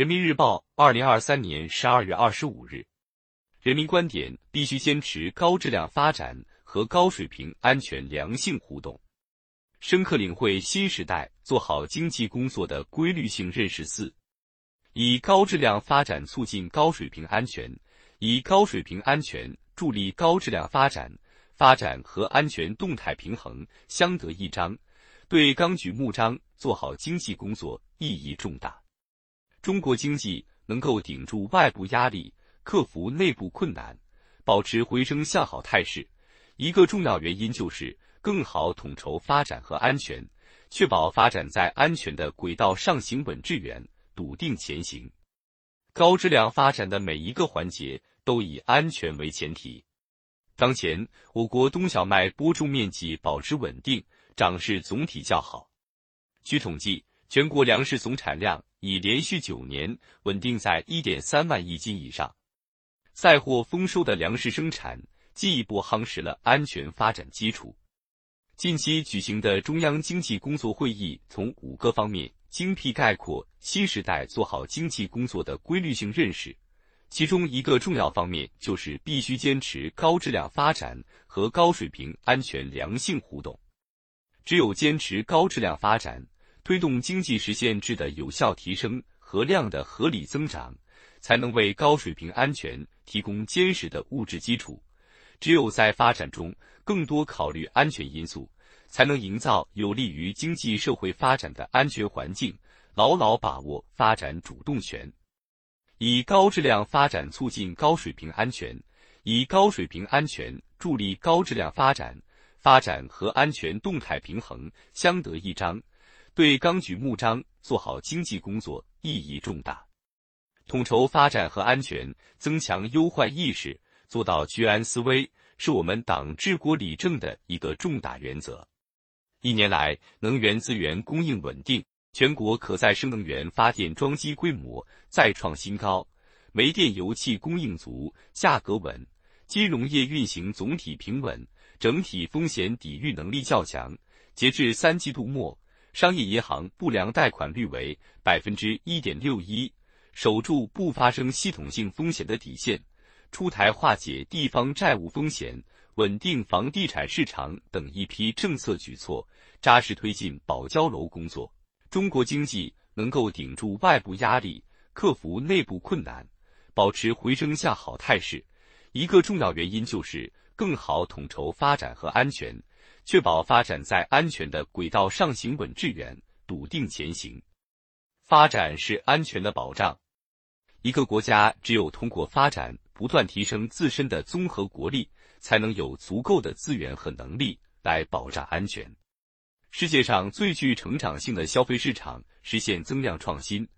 人民日报，二零二三年十二月二十五日。人民观点：必须坚持高质量发展和高水平安全良性互动，深刻领会新时代做好经济工作的规律性认识。四，以高质量发展促进高水平安全，以高水平安全助力高质量发展，发展和安全动态平衡相得益彰，对纲举目张做好经济工作意义重大。中国经济能够顶住外部压力。克服内部困难，保持回升向好态势，一个重要原因就是更好统筹发展和安全，确保发展在安全的轨道上行稳致远、笃定前行。高质量发展的每一个环节都以安全为前提。当前，我国冬小麦播种面积保持稳定，长势总体较好。据统计，全国粮食总产量已连续九年稳定在一点三万亿斤以上。载获丰收的粮食生产，进一步夯实了安全发展基础。近期举行的中央经济工作会议，从五个方面精辟概括新时代做好经济工作的规律性认识。其中一个重要方面就是必须坚持高质量发展和高水平安全良性互动。只有坚持高质量发展，推动经济实现质的有效提升和量的合理增长。才能为高水平安全提供坚实的物质基础。只有在发展中更多考虑安全因素，才能营造有利于经济社会发展的安全环境，牢牢把握发展主动权。以高质量发展促进高水平安全，以高水平安全助力高质量发展，发展和安全动态平衡相得益彰，对纲举目张做好经济工作意义重大。统筹发展和安全，增强忧患意识，做到居安思危，是我们党治国理政的一个重大原则。一年来，能源资源供应稳定，全国可再生能源发电装机规模再创新高，煤电油气供应足，价格稳，金融业运行总体平稳，整体风险抵御能力较强。截至三季度末，商业银行不良贷款率为百分之一点六一。守住不发生系统性风险的底线，出台化解地方债务风险、稳定房地产市场等一批政策举措，扎实推进保交楼工作。中国经济能够顶住外部压力、克服内部困难、保持回升向好态势，一个重要原因就是更好统筹发展和安全，确保发展在安全的轨道上行稳致远、笃定前行。发展是安全的保障。一个国家只有通过发展，不断提升自身的综合国力，才能有足够的资源和能力来保障安全。世界上最具成长性的消费市场实现增量创新，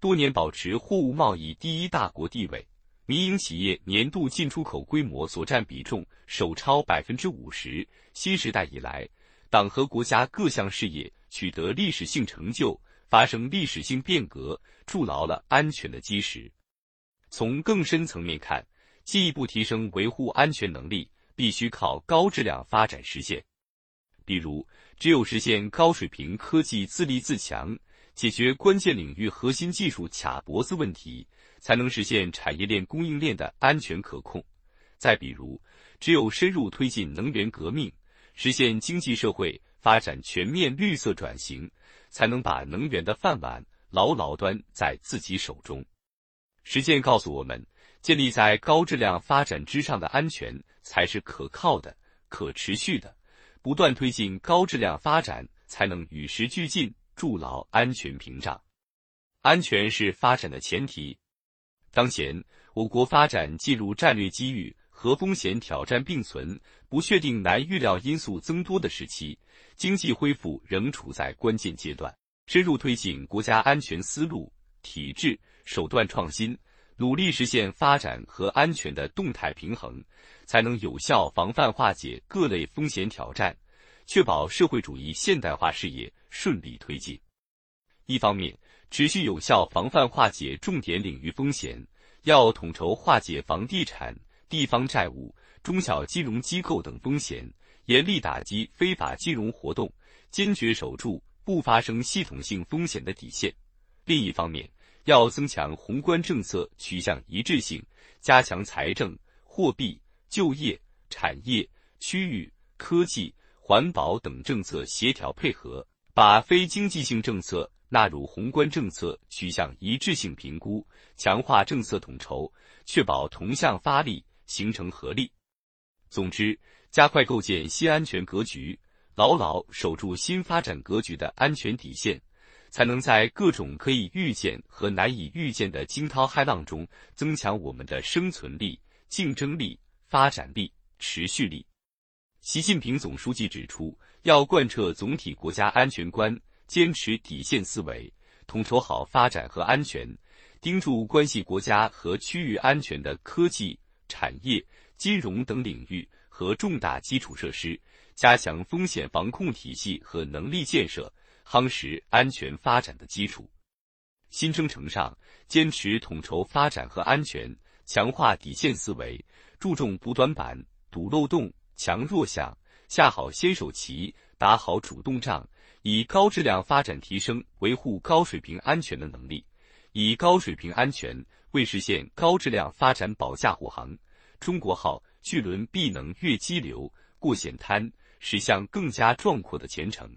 多年保持货物贸易第一大国地位，民营企业年度进出口规模所占比重首超百分之五十。新时代以来，党和国家各项事业取得历史性成就。发生历史性变革，筑牢了安全的基石。从更深层面看，进一步提升维护安全能力，必须靠高质量发展实现。比如，只有实现高水平科技自立自强，解决关键领域核心技术卡脖子问题，才能实现产业链供应链的安全可控。再比如，只有深入推进能源革命，实现经济社会发展全面绿色转型。才能把能源的饭碗牢牢端在自己手中。实践告诉我们，建立在高质量发展之上的安全才是可靠的、可持续的。不断推进高质量发展，才能与时俱进，筑牢安全屏障。安全是发展的前提。当前，我国发展进入战略机遇和风险挑战并存、不确定难预料因素增多的时期。经济恢复仍处在关键阶段，深入推进国家安全思路、体制、手段创新，努力实现发展和安全的动态平衡，才能有效防范化解各类风险挑战，确保社会主义现代化事业顺利推进。一方面，持续有效防范化解重点领域风险，要统筹化解房地产、地方债务、中小金融机构等风险。严厉打击非法金融活动，坚决守住不发生系统性风险的底线。另一方面，要增强宏观政策取向一致性，加强财政、货币、就业、产业、区域、科技、环保等政策协调配合，把非经济性政策纳入宏观政策取向一致性评估，强化政策统筹，确保同向发力，形成合力。总之，加快构建新安全格局，牢牢守住新发展格局的安全底线。才能在各种可以预见和难以预见的惊涛骇浪中，增强我们的生存力、竞争力、发展力、持续力。习近平总书记指出，要贯彻总体国家安全观，坚持底线思维，统筹好发展和安全，盯住关系国家和区域安全的科技、产业、金融等领域和重大基础设施，加强风险防控体系和能力建设。夯实安全发展的基础，新征程上坚持统筹发展和安全，强化底线思维，注重补短板、堵漏洞、强弱项，下好先手棋，打好主动仗，以高质量发展提升维护高水平安全的能力，以高水平安全为实现高质量发展保驾护航。中国号巨轮必能越激流、过险滩，驶向更加壮阔的前程。